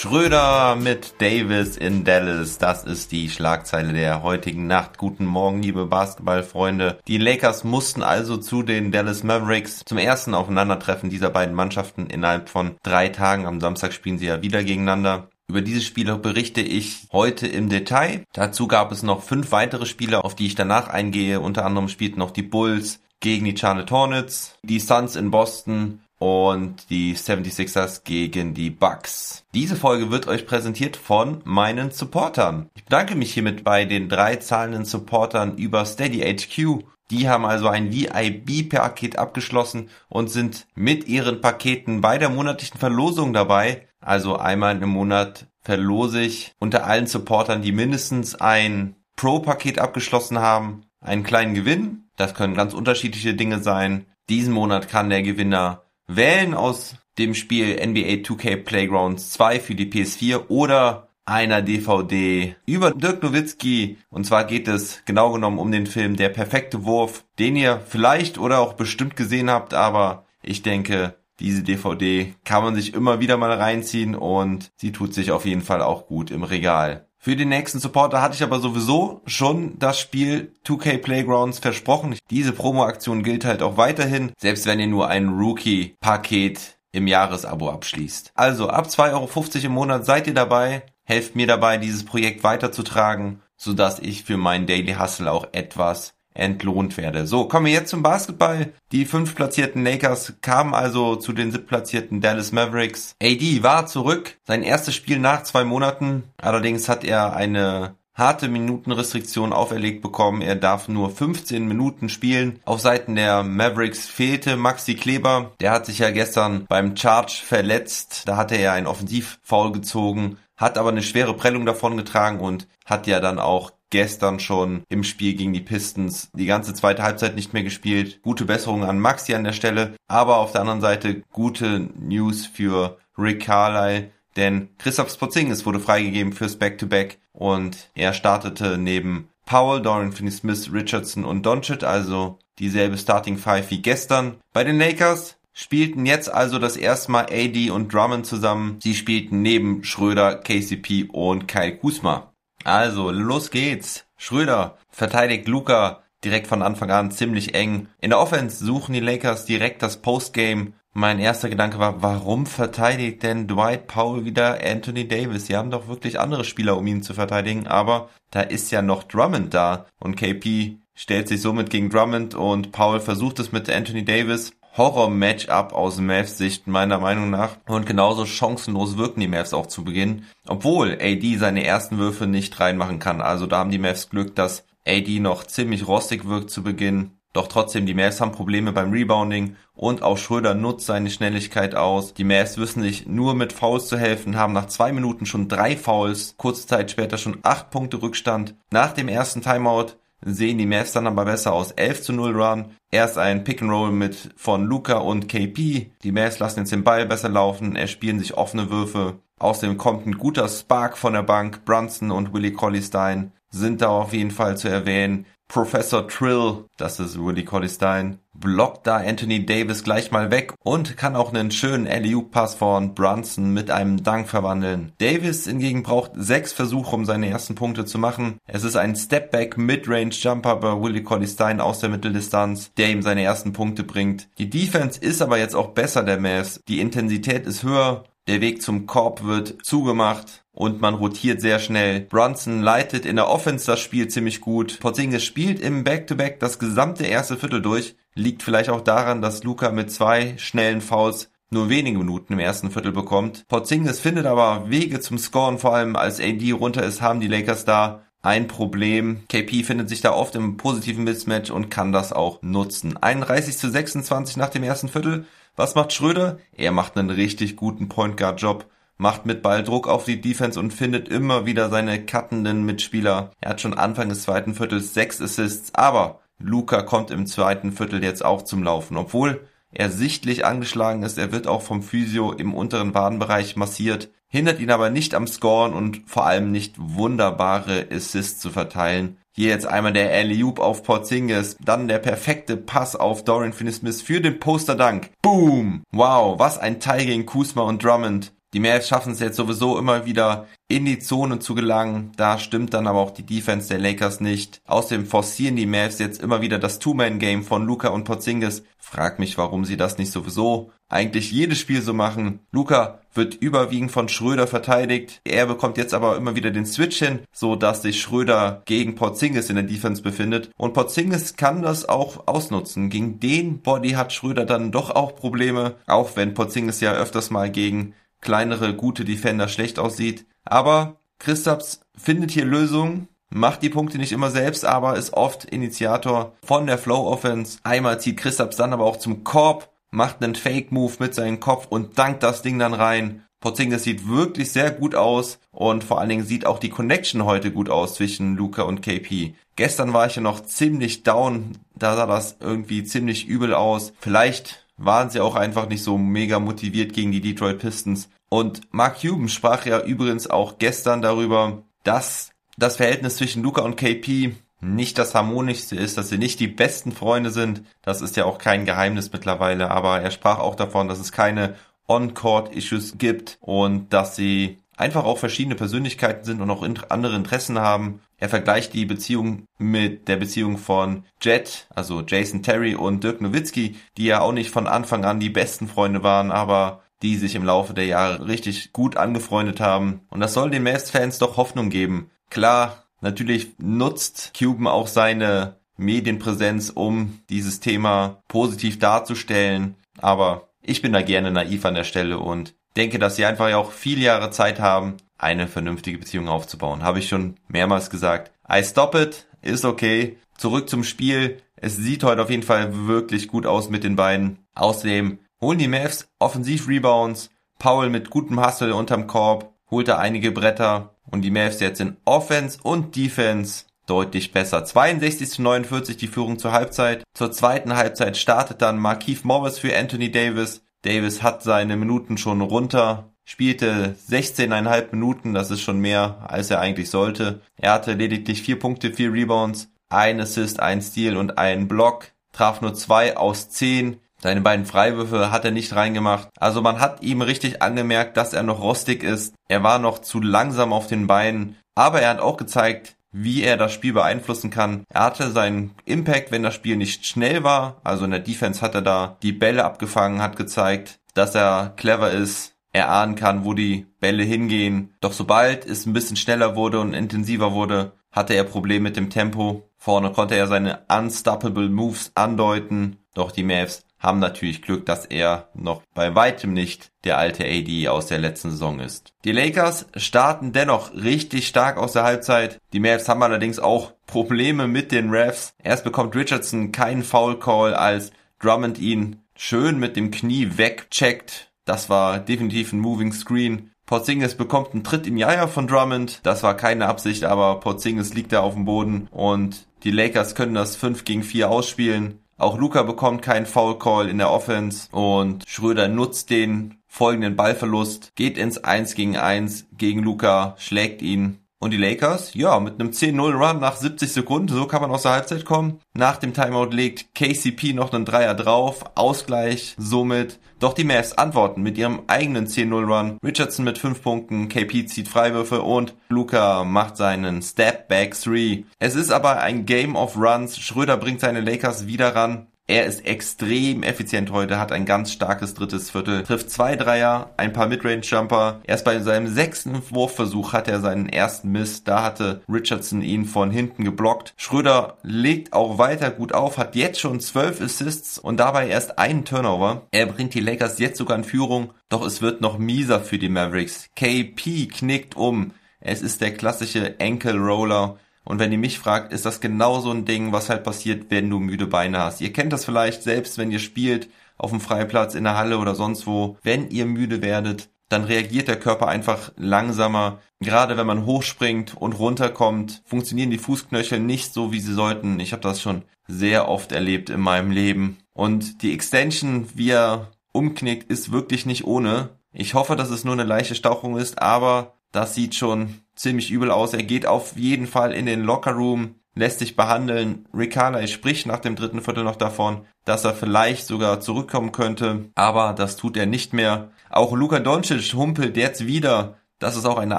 Schröder mit Davis in Dallas. Das ist die Schlagzeile der heutigen Nacht. Guten Morgen, liebe Basketballfreunde. Die Lakers mussten also zu den Dallas Mavericks zum ersten Aufeinandertreffen dieser beiden Mannschaften innerhalb von drei Tagen. Am Samstag spielen sie ja wieder gegeneinander. Über diese Spiele berichte ich heute im Detail. Dazu gab es noch fünf weitere Spiele, auf die ich danach eingehe. Unter anderem spielten noch die Bulls gegen die Charlotte Hornets, die Suns in Boston und die 76ers gegen die Bucks. Diese Folge wird euch präsentiert von meinen Supportern. Ich bedanke mich hiermit bei den drei zahlenden Supportern über Steady HQ. Die haben also ein VIB-Paket abgeschlossen und sind mit ihren Paketen bei der monatlichen Verlosung dabei. Also einmal im Monat verlose ich unter allen Supportern, die mindestens ein Pro-Paket abgeschlossen haben, einen kleinen Gewinn. Das können ganz unterschiedliche Dinge sein. Diesen Monat kann der Gewinner wählen aus dem Spiel NBA 2K Playgrounds 2 für die PS4 oder einer DVD über Dirk Nowitzki. Und zwar geht es genau genommen um den Film Der perfekte Wurf, den ihr vielleicht oder auch bestimmt gesehen habt, aber ich denke, diese DVD kann man sich immer wieder mal reinziehen und sie tut sich auf jeden Fall auch gut im Regal. Für den nächsten Supporter hatte ich aber sowieso schon das Spiel 2K Playgrounds versprochen. Diese Promo-Aktion gilt halt auch weiterhin, selbst wenn ihr nur ein Rookie-Paket im Jahresabo abschließt. Also ab 2,50 Euro im Monat seid ihr dabei, helft mir dabei, dieses Projekt weiterzutragen, sodass ich für meinen Daily Hustle auch etwas entlohnt werde. So, kommen wir jetzt zum Basketball. Die fünf platzierten Lakers kamen also zu den siebtplatzierten Dallas Mavericks. AD war zurück, sein erstes Spiel nach zwei Monaten. Allerdings hat er eine harte Minutenrestriktion auferlegt bekommen. Er darf nur 15 Minuten spielen. Auf Seiten der Mavericks fehlte Maxi Kleber. Der hat sich ja gestern beim Charge verletzt. Da hatte er einen Offensivfoul gezogen, hat aber eine schwere Prellung davon getragen und hat ja dann auch gestern schon im Spiel gegen die Pistons die ganze zweite Halbzeit nicht mehr gespielt. Gute Besserung an Maxi an der Stelle, aber auf der anderen Seite gute News für Rick Carlyle, denn Christoph Spotzingis wurde freigegeben fürs Back-to-Back und er startete neben Powell, Dorian Finney-Smith, Richardson und Doncic, also dieselbe Starting Five wie gestern. Bei den Lakers spielten jetzt also das erste Mal AD und Drummond zusammen. Sie spielten neben Schröder, KCP und Kyle Kuzma. Also, los geht's. Schröder verteidigt Luca direkt von Anfang an ziemlich eng. In der Offense suchen die Lakers direkt das Postgame. Mein erster Gedanke war, warum verteidigt denn Dwight Powell wieder Anthony Davis? Sie haben doch wirklich andere Spieler, um ihn zu verteidigen, aber da ist ja noch Drummond da und KP stellt sich somit gegen Drummond und Powell versucht es mit Anthony Davis. Horror-Matchup aus Mavs Sicht meiner Meinung nach. Und genauso chancenlos wirken die Mavs auch zu Beginn. Obwohl AD seine ersten Würfe nicht reinmachen kann. Also da haben die Mavs Glück, dass AD noch ziemlich rostig wirkt zu Beginn. Doch trotzdem, die Mavs haben Probleme beim Rebounding und auch Schröder nutzt seine Schnelligkeit aus. Die Mavs wissen sich nur mit Fouls zu helfen, haben nach zwei Minuten schon drei Fouls, kurze Zeit später schon acht Punkte Rückstand. Nach dem ersten Timeout sehen die Mavs dann aber besser aus. 11 zu 0 Run. Erst ein Pick and Roll mit von Luca und KP. Die Mavs lassen jetzt den Ball besser laufen, erspielen sich offene Würfe. Außerdem kommt ein guter Spark von der Bank. Brunson und Willie Colleystein sind da auf jeden Fall zu erwähnen. Professor Trill, das ist Willie Colleystein, blockt da Anthony Davis gleich mal weg und kann auch einen schönen LU-Pass von Brunson mit einem Dank verwandeln. Davis hingegen braucht sechs Versuche, um seine ersten Punkte zu machen. Es ist ein Stepback Midrange Jumper bei Willie Colleystein aus der Mitteldistanz, der ihm seine ersten Punkte bringt. Die Defense ist aber jetzt auch besser der Mavs. Die Intensität ist höher der Weg zum Korb wird zugemacht und man rotiert sehr schnell. Brunson leitet in der Offense das Spiel ziemlich gut. Porzingis spielt im Back-to-Back -Back das gesamte erste Viertel durch. Liegt vielleicht auch daran, dass Luca mit zwei schnellen Fouls nur wenige Minuten im ersten Viertel bekommt. Porzingis findet aber Wege zum Scoren, vor allem als AD runter ist, haben die Lakers da ein Problem. KP findet sich da oft im positiven Mismatch und kann das auch nutzen. 31 zu 26 nach dem ersten Viertel. Was macht Schröder? Er macht einen richtig guten Point Guard Job, macht mit Ball Druck auf die Defense und findet immer wieder seine cuttenden Mitspieler. Er hat schon Anfang des zweiten Viertels sechs Assists, aber Luca kommt im zweiten Viertel jetzt auch zum Laufen, obwohl er sichtlich angeschlagen ist. Er wird auch vom Physio im unteren Wadenbereich massiert, hindert ihn aber nicht am Scoren und vor allem nicht wunderbare Assists zu verteilen. Hier jetzt einmal der alley auf Porzingis, dann der perfekte Pass auf Dorian Finney-Smith für den Poster-Dank. Boom! Wow, was ein Teil gegen Kuzma und Drummond. Die Mavs schaffen es jetzt sowieso immer wieder in die Zone zu gelangen. Da stimmt dann aber auch die Defense der Lakers nicht. Außerdem forcieren die Mavs jetzt immer wieder das Two-Man-Game von Luca und Porzingis. Frag mich, warum sie das nicht sowieso eigentlich jedes Spiel so machen. Luca wird überwiegend von Schröder verteidigt. Er bekommt jetzt aber immer wieder den Switch hin, so dass sich Schröder gegen Porzingis in der Defense befindet. Und Porzingis kann das auch ausnutzen. Gegen den Body hat Schröder dann doch auch Probleme, auch wenn Porzingis ja öfters mal gegen kleinere, gute Defender schlecht aussieht. Aber Christaps findet hier Lösungen, macht die Punkte nicht immer selbst, aber ist oft Initiator von der Flow Offense. Einmal zieht Christaps dann aber auch zum Korb, macht einen Fake Move mit seinem Kopf und dankt das Ding dann rein. Porzingis sieht wirklich sehr gut aus und vor allen Dingen sieht auch die Connection heute gut aus zwischen Luca und KP. Gestern war ich ja noch ziemlich down, da sah das irgendwie ziemlich übel aus. Vielleicht waren sie auch einfach nicht so mega motiviert gegen die Detroit Pistons. Und Mark Cuban sprach ja übrigens auch gestern darüber, dass das Verhältnis zwischen Luca und KP nicht das harmonischste ist, dass sie nicht die besten Freunde sind. Das ist ja auch kein Geheimnis mittlerweile, aber er sprach auch davon, dass es keine On-Court-Issues gibt und dass sie einfach auch verschiedene Persönlichkeiten sind und auch andere Interessen haben. Er vergleicht die Beziehung mit der Beziehung von Jet, also Jason Terry und Dirk Nowitzki, die ja auch nicht von Anfang an die besten Freunde waren, aber die sich im Laufe der Jahre richtig gut angefreundet haben. Und das soll den Mavs-Fans doch Hoffnung geben. Klar, natürlich nutzt Cuban auch seine Medienpräsenz, um dieses Thema positiv darzustellen. Aber ich bin da gerne naiv an der Stelle und denke, dass sie einfach auch viele Jahre Zeit haben, eine vernünftige Beziehung aufzubauen. Habe ich schon mehrmals gesagt. I stop it, ist okay. Zurück zum Spiel. Es sieht heute auf jeden Fall wirklich gut aus mit den beiden. Außerdem holen die Mavs Offensiv-Rebounds. Paul mit gutem Hustle unterm Korb holt er einige Bretter und die Mavs jetzt in Offense und Defense deutlich besser. 62 zu 49 die Führung zur Halbzeit. Zur zweiten Halbzeit startet dann Markeith Morris für Anthony Davis. Davis hat seine Minuten schon runter, spielte 16,5 Minuten, das ist schon mehr, als er eigentlich sollte. Er hatte lediglich 4 Punkte, 4 Rebounds, ein Assist, ein Steal und einen Block, traf nur 2 aus 10. Seine beiden Freiwürfe hat er nicht reingemacht. Also man hat ihm richtig angemerkt, dass er noch rostig ist. Er war noch zu langsam auf den Beinen. Aber er hat auch gezeigt, wie er das Spiel beeinflussen kann. Er hatte seinen Impact, wenn das Spiel nicht schnell war. Also in der Defense hat er da die Bälle abgefangen, hat gezeigt, dass er clever ist, er ahnen kann, wo die Bälle hingehen. Doch sobald es ein bisschen schneller wurde und intensiver wurde, hatte er Probleme mit dem Tempo. Vorne konnte er seine unstoppable Moves andeuten. Doch die Mavs haben natürlich Glück, dass er noch bei weitem nicht der alte AD aus der letzten Saison ist. Die Lakers starten dennoch richtig stark aus der Halbzeit. Die Mavs haben allerdings auch Probleme mit den Refs. Erst bekommt Richardson keinen Foul Call, als Drummond ihn schön mit dem Knie wegcheckt. Das war definitiv ein Moving Screen. Porzingis bekommt einen Tritt im Jaja von Drummond. Das war keine Absicht, aber Porzingis liegt da auf dem Boden und die Lakers können das 5 gegen 4 ausspielen. Auch Luca bekommt keinen Foul Call in der Offense und Schröder nutzt den folgenden Ballverlust, geht ins 1 gegen 1 gegen Luca, schlägt ihn. Und die Lakers, ja, mit einem 10-0 Run nach 70 Sekunden, so kann man aus der Halbzeit kommen. Nach dem Timeout legt KCP noch einen Dreier drauf, Ausgleich somit doch die Mavs antworten mit ihrem eigenen 10-0-Run. Richardson mit 5 Punkten, KP zieht Freiwürfe und Luca macht seinen Step Back 3. Es ist aber ein Game of Runs. Schröder bringt seine Lakers wieder ran. Er ist extrem effizient heute, hat ein ganz starkes drittes Viertel, trifft zwei Dreier, ein paar Midrange-Jumper. Erst bei seinem sechsten Wurfversuch hat er seinen ersten Miss. Da hatte Richardson ihn von hinten geblockt. Schröder legt auch weiter gut auf, hat jetzt schon zwölf Assists und dabei erst einen Turnover. Er bringt die Lakers jetzt sogar in Führung, doch es wird noch mieser für die Mavericks. KP knickt um. Es ist der klassische Ankle Roller. Und wenn ihr mich fragt, ist das genau so ein Ding, was halt passiert, wenn du müde Beine hast. Ihr kennt das vielleicht selbst, wenn ihr spielt auf dem Freiplatz, in der Halle oder sonst wo. Wenn ihr müde werdet, dann reagiert der Körper einfach langsamer. Gerade wenn man hochspringt und runterkommt, funktionieren die Fußknöchel nicht so, wie sie sollten. Ich habe das schon sehr oft erlebt in meinem Leben. Und die Extension, wie er umknickt, ist wirklich nicht ohne. Ich hoffe, dass es nur eine leichte Stauchung ist, aber das sieht schon ziemlich übel aus. Er geht auf jeden Fall in den Lockerroom, lässt sich behandeln. Rick Carlisle spricht nach dem dritten Viertel noch davon, dass er vielleicht sogar zurückkommen könnte, aber das tut er nicht mehr. Auch Luka Doncic humpelt jetzt wieder. Das ist auch eine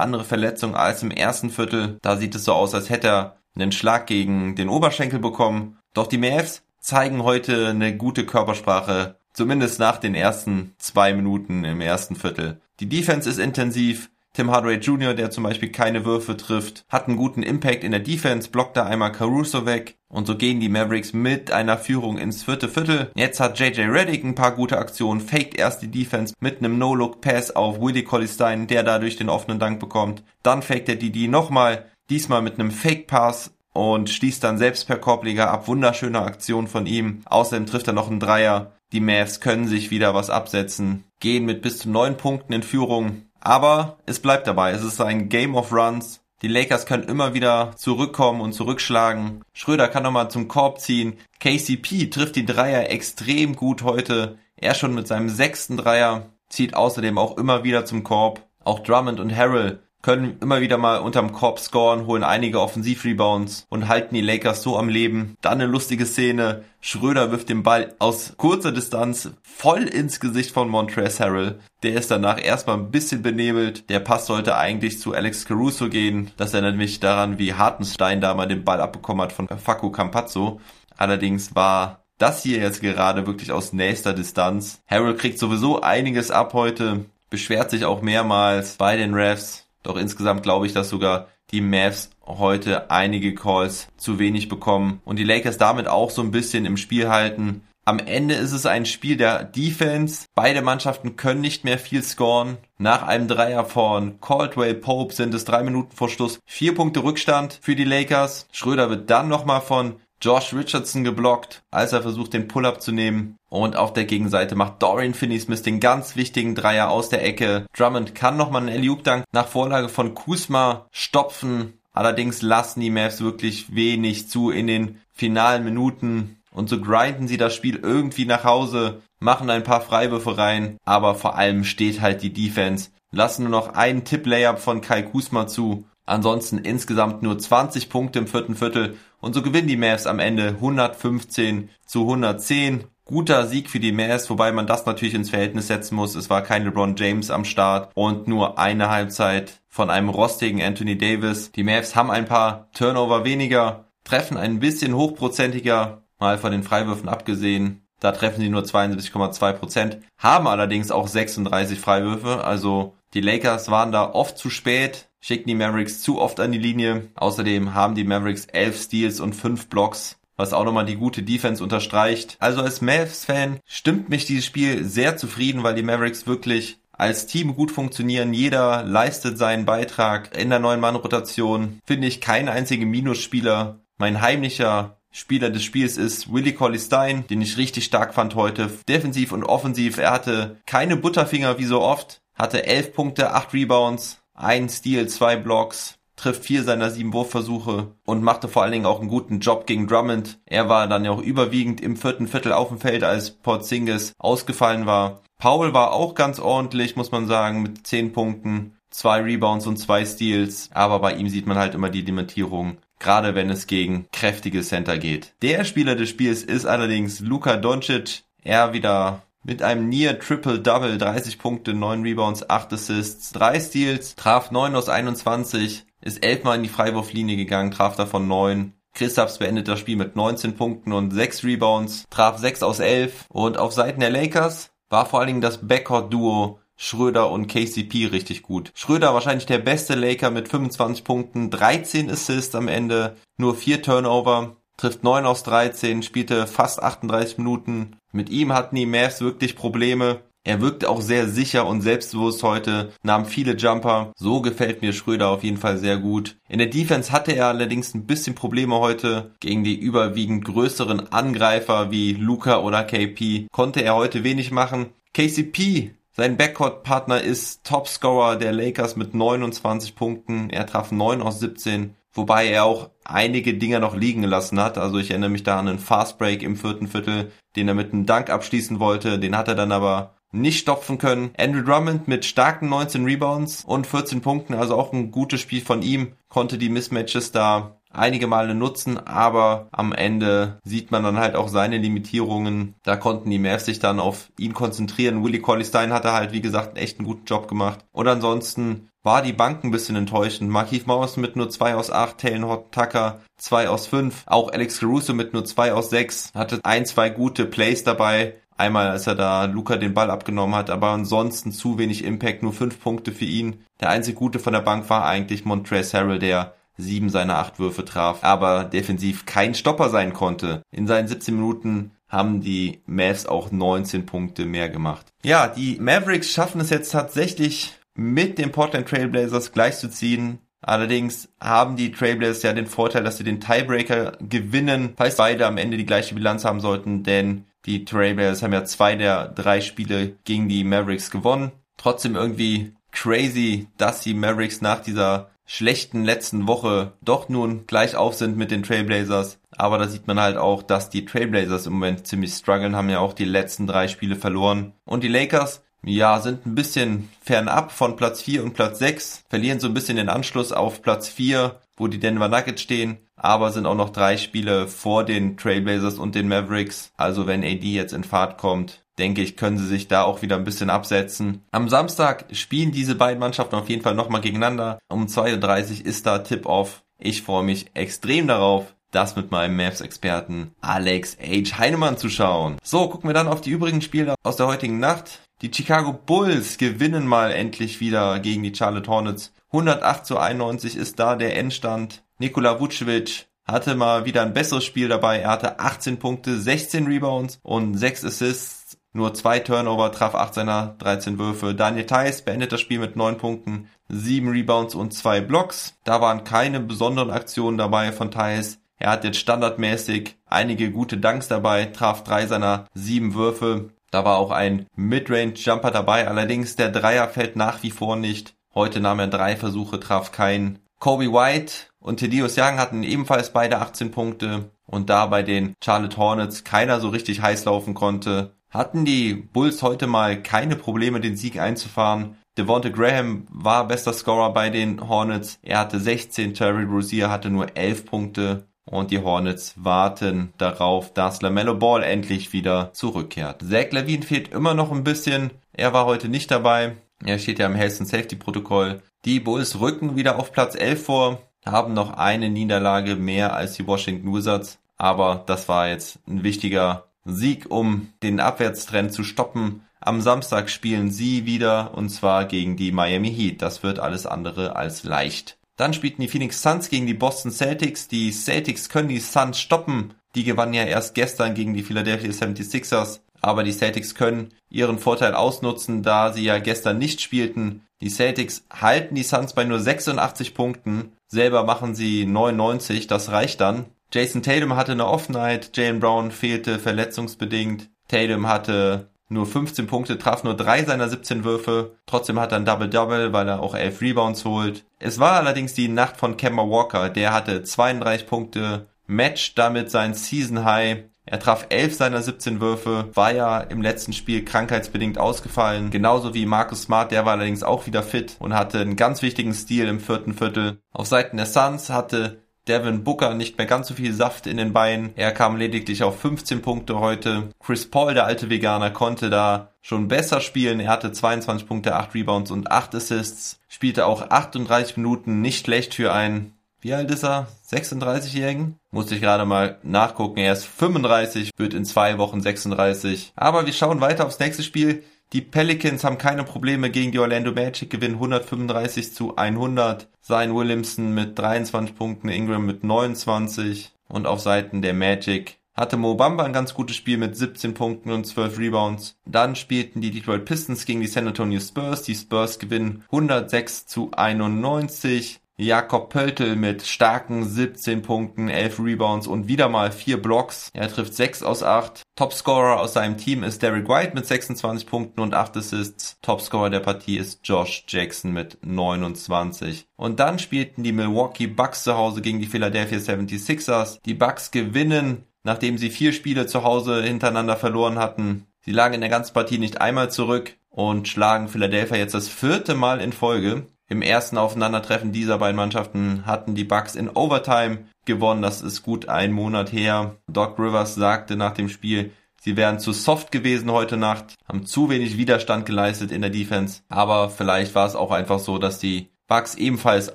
andere Verletzung als im ersten Viertel. Da sieht es so aus, als hätte er einen Schlag gegen den Oberschenkel bekommen. Doch die Mavs zeigen heute eine gute Körpersprache, zumindest nach den ersten zwei Minuten im ersten Viertel. Die Defense ist intensiv, Tim Hardaway Jr., der zum Beispiel keine Würfe trifft, hat einen guten Impact in der Defense, blockt da einmal Caruso weg und so gehen die Mavericks mit einer Führung ins vierte Viertel. Jetzt hat JJ Reddick ein paar gute Aktionen, faked erst die Defense mit einem No-Look-Pass auf Willie Colley-Stein, der dadurch den offenen Dank bekommt. Dann faked er die, die nochmal, diesmal mit einem Fake-Pass und schließt dann selbst per Korbleger ab. Wunderschöne Aktion von ihm. Außerdem trifft er noch einen Dreier. Die Mavs können sich wieder was absetzen, gehen mit bis zu neun Punkten in Führung aber es bleibt dabei. Es ist ein Game of Runs. Die Lakers können immer wieder zurückkommen und zurückschlagen. Schröder kann nochmal zum Korb ziehen. KCP trifft die Dreier extrem gut heute. Er schon mit seinem sechsten Dreier zieht außerdem auch immer wieder zum Korb. Auch Drummond und Harrell können immer wieder mal unterm Korb scoren, holen einige Offensivrebounds und halten die Lakers so am Leben. Dann eine lustige Szene. Schröder wirft den Ball aus kurzer Distanz voll ins Gesicht von Montrezl Harrell. Der ist danach erstmal ein bisschen benebelt. Der Pass sollte eigentlich zu Alex Caruso gehen. Das erinnert mich daran, wie Hartenstein da mal den Ball abbekommen hat von Facu Campazzo. Allerdings war das hier jetzt gerade wirklich aus nächster Distanz. Harrell kriegt sowieso einiges ab heute, beschwert sich auch mehrmals bei den Refs. Doch insgesamt glaube ich, dass sogar die Mavs heute einige Calls zu wenig bekommen und die Lakers damit auch so ein bisschen im Spiel halten. Am Ende ist es ein Spiel der Defense. Beide Mannschaften können nicht mehr viel scoren. Nach einem Dreier von Caldwell Pope sind es drei Minuten vor Schluss vier Punkte Rückstand für die Lakers. Schröder wird dann nochmal von Josh Richardson geblockt, als er versucht, den Pull-up zu nehmen. Und auf der Gegenseite macht Dorian Finney-Smith den ganz wichtigen Dreier aus der Ecke. Drummond kann nochmal einen Alley-Oop-Dank nach Vorlage von Kusma stopfen. Allerdings lassen die Mavs wirklich wenig zu in den finalen Minuten. Und so grinden sie das Spiel irgendwie nach Hause, machen ein paar Freiwürfe rein, aber vor allem steht halt die Defense. Lassen nur noch einen Tip-Layup von Kai Kusma zu Ansonsten insgesamt nur 20 Punkte im vierten Viertel und so gewinnen die Mavs am Ende 115 zu 110. Guter Sieg für die Mavs, wobei man das natürlich ins Verhältnis setzen muss. Es war kein LeBron James am Start und nur eine Halbzeit von einem rostigen Anthony Davis. Die Mavs haben ein paar Turnover weniger, treffen ein bisschen hochprozentiger, mal von den Freiwürfen abgesehen. Da treffen sie nur 72,2 Prozent, haben allerdings auch 36 Freiwürfe. Also die Lakers waren da oft zu spät, schicken die Mavericks zu oft an die Linie. Außerdem haben die Mavericks elf Steals und fünf Blocks, was auch nochmal die gute Defense unterstreicht. Also als Mavs-Fan stimmt mich dieses Spiel sehr zufrieden, weil die Mavericks wirklich als Team gut funktionieren. Jeder leistet seinen Beitrag. In der neuen Mann-Rotation finde ich keinen einzigen Minusspieler. Mein heimlicher Spieler des Spiels ist Willie Colley Stein, den ich richtig stark fand heute. Defensiv und offensiv. Er hatte keine Butterfinger wie so oft. Hatte elf Punkte, acht Rebounds, ein Steal, zwei Blocks, trifft vier seiner sieben Wurfversuche und machte vor allen Dingen auch einen guten Job gegen Drummond. Er war dann ja auch überwiegend im vierten Viertel auf dem Feld, als Porzingis ausgefallen war. Paul war auch ganz ordentlich, muss man sagen, mit zehn Punkten, zwei Rebounds und zwei Steals. Aber bei ihm sieht man halt immer die Limitierung, gerade wenn es gegen kräftige Center geht. Der Spieler des Spiels ist allerdings Luka Doncic. Er wieder mit einem Near Triple-Double, 30 Punkte, 9 Rebounds, 8 Assists, 3 Steals, traf 9 aus 21, ist 11 Mal in die Freiwurflinie gegangen, traf davon 9. Christaps beendet das Spiel mit 19 Punkten und 6 Rebounds, traf 6 aus 11 und auf Seiten der Lakers war vor allen Dingen das Backcourt-Duo Schröder und KCP richtig gut. Schröder wahrscheinlich der beste Laker mit 25 Punkten, 13 Assists am Ende, nur 4 Turnover trifft 9 aus 13, spielte fast 38 Minuten. Mit ihm hatten die Mavs wirklich Probleme. Er wirkte auch sehr sicher und selbstbewusst heute, nahm viele Jumper. So gefällt mir Schröder auf jeden Fall sehr gut. In der Defense hatte er allerdings ein bisschen Probleme heute. Gegen die überwiegend größeren Angreifer wie Luca oder KP konnte er heute wenig machen. KCP sein Backcourt-Partner ist Topscorer der Lakers mit 29 Punkten. Er traf 9 aus 17, wobei er auch einige Dinger noch liegen gelassen hat. Also ich erinnere mich da an einen Fastbreak im vierten Viertel, den er mit einem Dank abschließen wollte. Den hat er dann aber nicht stopfen können. Andrew Drummond mit starken 19 Rebounds und 14 Punkten, also auch ein gutes Spiel von ihm, konnte die Mismatches da einige Male nutzen, aber am Ende sieht man dann halt auch seine Limitierungen. Da konnten die Mavs sich dann auf ihn konzentrieren. Willie Colley Stein hatte halt, wie gesagt, einen echt einen guten Job gemacht. Und ansonsten war die Bank ein bisschen enttäuschend. Markif Morris mit nur 2 aus 8, Taylor Hot Tucker 2 aus 5, auch Alex Caruso mit nur 2 aus 6, hatte ein, zwei gute Plays dabei. Einmal, als er da Luca den Ball abgenommen hat, aber ansonsten zu wenig Impact, nur 5 Punkte für ihn. Der einzige Gute von der Bank war eigentlich Montrezl Harrell, der sieben seiner acht Würfe traf, aber defensiv kein Stopper sein konnte. In seinen 17 Minuten haben die Mavs auch 19 Punkte mehr gemacht. Ja, die Mavericks schaffen es jetzt tatsächlich mit den Portland Trailblazers gleichzuziehen. Allerdings haben die Trailblazers ja den Vorteil, dass sie den Tiebreaker gewinnen, falls beide am Ende die gleiche Bilanz haben sollten, denn die Trailblazers haben ja zwei der drei Spiele gegen die Mavericks gewonnen. Trotzdem irgendwie crazy, dass die Mavericks nach dieser schlechten letzten Woche doch nun gleich auf sind mit den Trailblazers. Aber da sieht man halt auch, dass die Trailblazers im Moment ziemlich strugglen, haben ja auch die letzten drei Spiele verloren. Und die Lakers, ja, sind ein bisschen fernab von Platz 4 und Platz 6, verlieren so ein bisschen den Anschluss auf Platz 4, wo die Denver Nuggets stehen, aber sind auch noch drei Spiele vor den Trailblazers und den Mavericks. Also wenn AD jetzt in Fahrt kommt, denke ich, können sie sich da auch wieder ein bisschen absetzen. Am Samstag spielen diese beiden Mannschaften auf jeden Fall nochmal gegeneinander. Um 2.30 Uhr ist da Tip-Off. Ich freue mich extrem darauf, das mit meinem Mavs-Experten Alex H. Heinemann zu schauen. So, gucken wir dann auf die übrigen Spiele aus der heutigen Nacht. Die Chicago Bulls gewinnen mal endlich wieder gegen die Charlotte Hornets. 108 zu 91 ist da der Endstand. Nikola Vucevic hatte mal wieder ein besseres Spiel dabei. Er hatte 18 Punkte, 16 Rebounds und 6 Assists nur zwei Turnover, traf acht seiner 13 Würfe. Daniel Theiss beendet das Spiel mit neun Punkten, sieben Rebounds und zwei Blocks. Da waren keine besonderen Aktionen dabei von Theiss. Er hat jetzt standardmäßig einige gute Dunks dabei, traf drei seiner sieben Würfe. Da war auch ein Midrange-Jumper dabei, allerdings der Dreier fällt nach wie vor nicht. Heute nahm er drei Versuche, traf keinen. Kobe White und Thaddeus Young hatten ebenfalls beide 18 Punkte und da bei den Charlotte Hornets keiner so richtig heiß laufen konnte, hatten die Bulls heute mal keine Probleme, den Sieg einzufahren. Devonta Graham war bester Scorer bei den Hornets. Er hatte 16, Terry Rozier hatte nur 11 Punkte. Und die Hornets warten darauf, dass LaMelo Ball endlich wieder zurückkehrt. Zach Levine fehlt immer noch ein bisschen. Er war heute nicht dabei. Er steht ja im Health and Safety Protokoll. Die Bulls rücken wieder auf Platz 11 vor, haben noch eine Niederlage mehr als die Washington Wizards. Aber das war jetzt ein wichtiger Sieg, um den Abwärtstrend zu stoppen. Am Samstag spielen sie wieder und zwar gegen die Miami Heat. Das wird alles andere als leicht. Dann spielten die Phoenix Suns gegen die Boston Celtics. Die Celtics können die Suns stoppen. Die gewannen ja erst gestern gegen die Philadelphia 76ers. Aber die Celtics können ihren Vorteil ausnutzen, da sie ja gestern nicht spielten. Die Celtics halten die Suns bei nur 86 Punkten. Selber machen sie 99. Das reicht dann. Jason Tatum hatte eine Offenheit, Jalen Brown fehlte verletzungsbedingt. Tatum hatte nur 15 Punkte, traf nur drei seiner 17 Würfe. Trotzdem hat er ein Double-Double, weil er auch 11 Rebounds holt. Es war allerdings die Nacht von Kemba Walker. Der hatte 32 Punkte, matcht damit sein Season High. Er traf 11 seiner 17 Würfe, war ja im letzten Spiel krankheitsbedingt ausgefallen. Genauso wie Marcus Smart, der war allerdings auch wieder fit und hatte einen ganz wichtigen Stil im vierten Viertel. Auf Seiten der Suns hatte Devin Booker nicht mehr ganz so viel Saft in den Beinen. Er kam lediglich auf 15 Punkte heute. Chris Paul, der alte Veganer, konnte da schon besser spielen. Er hatte 22 Punkte, 8 Rebounds und 8 Assists. Spielte auch 38 Minuten, nicht schlecht für einen, wie alt ist er? 36-Jährigen? Musste ich gerade mal nachgucken. Er ist 35, wird in zwei Wochen 36. Aber wir schauen weiter aufs nächste Spiel. Die Pelicans haben keine Probleme gegen die Orlando Magic, gewinnen 135 zu 100. Sein Williamson mit 23 Punkten, Ingram mit 29. Und auf Seiten der Magic hatte Mo Bamba ein ganz gutes Spiel mit 17 Punkten und 12 Rebounds. Dann spielten die Detroit Pistons gegen die San Antonio Spurs. Die Spurs gewinnen 106 zu 91. Jakob Pöltl mit starken 17 Punkten, 11 Rebounds und wieder mal 4 Blocks. Er trifft 6 aus 8. Topscorer aus seinem Team ist Derek White mit 26 Punkten und 8 Assists. Topscorer der Partie ist Josh Jackson mit 29. Und dann spielten die Milwaukee Bucks zu Hause gegen die Philadelphia 76ers. Die Bucks gewinnen, nachdem sie vier Spiele zu Hause hintereinander verloren hatten. Sie lagen in der ganzen Partie nicht einmal zurück und schlagen Philadelphia jetzt das vierte Mal in Folge. Im ersten Aufeinandertreffen dieser beiden Mannschaften hatten die Bucks in Overtime gewonnen. Das ist gut ein Monat her. Doc Rivers sagte nach dem Spiel, sie wären zu soft gewesen heute Nacht, haben zu wenig Widerstand geleistet in der Defense. Aber vielleicht war es auch einfach so, dass die Bucks ebenfalls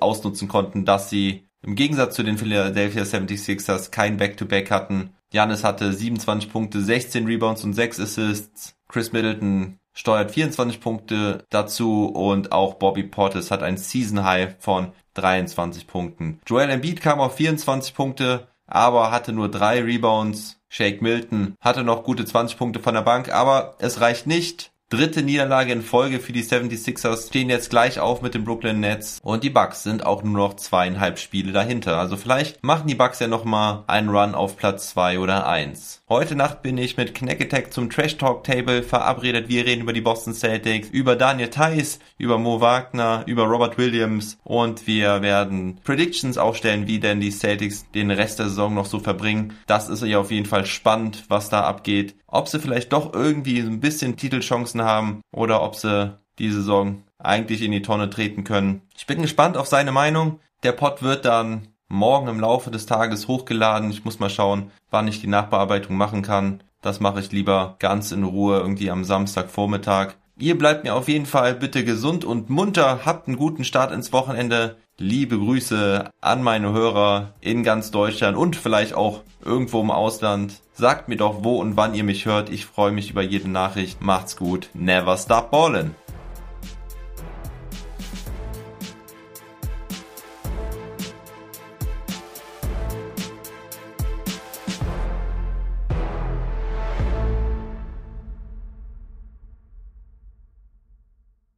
ausnutzen konnten, dass sie im Gegensatz zu den Philadelphia 76ers kein Back-to-Back -Back hatten. Janis hatte 27 Punkte, 16 Rebounds und 6 Assists. Chris Middleton steuert 24 Punkte dazu und auch Bobby Portis hat ein Season High von 23 Punkten. Joel Embiid kam auf 24 Punkte, aber hatte nur drei Rebounds. Shake Milton hatte noch gute 20 Punkte von der Bank, aber es reicht nicht. Dritte Niederlage in Folge für die 76ers stehen jetzt gleich auf mit den Brooklyn Nets und die Bucks sind auch nur noch zweieinhalb Spiele dahinter. Also vielleicht machen die Bucks ja nochmal einen Run auf Platz zwei oder eins. Heute Nacht bin ich mit Knack Attack zum Trash Talk Table verabredet. Wir reden über die Boston Celtics, über Daniel Theiss, über Mo Wagner, über Robert Williams und wir werden Predictions aufstellen, wie denn die Celtics den Rest der Saison noch so verbringen. Das ist ja auf jeden Fall spannend, was da abgeht. Ob sie vielleicht doch irgendwie ein bisschen Titelchancen haben oder ob sie die Saison eigentlich in die Tonne treten können. Ich bin gespannt auf seine Meinung. Der Pod wird dann morgen im Laufe des Tages hochgeladen. Ich muss mal schauen, wann ich die Nachbearbeitung machen kann. Das mache ich lieber ganz in Ruhe irgendwie am Samstagvormittag. Ihr bleibt mir auf jeden Fall bitte gesund und munter. Habt einen guten Start ins Wochenende. Liebe Grüße an meine Hörer in ganz Deutschland und vielleicht auch irgendwo im Ausland. Sagt mir doch, wo und wann ihr mich hört. Ich freue mich über jede Nachricht. Macht's gut. Never stop ballin'.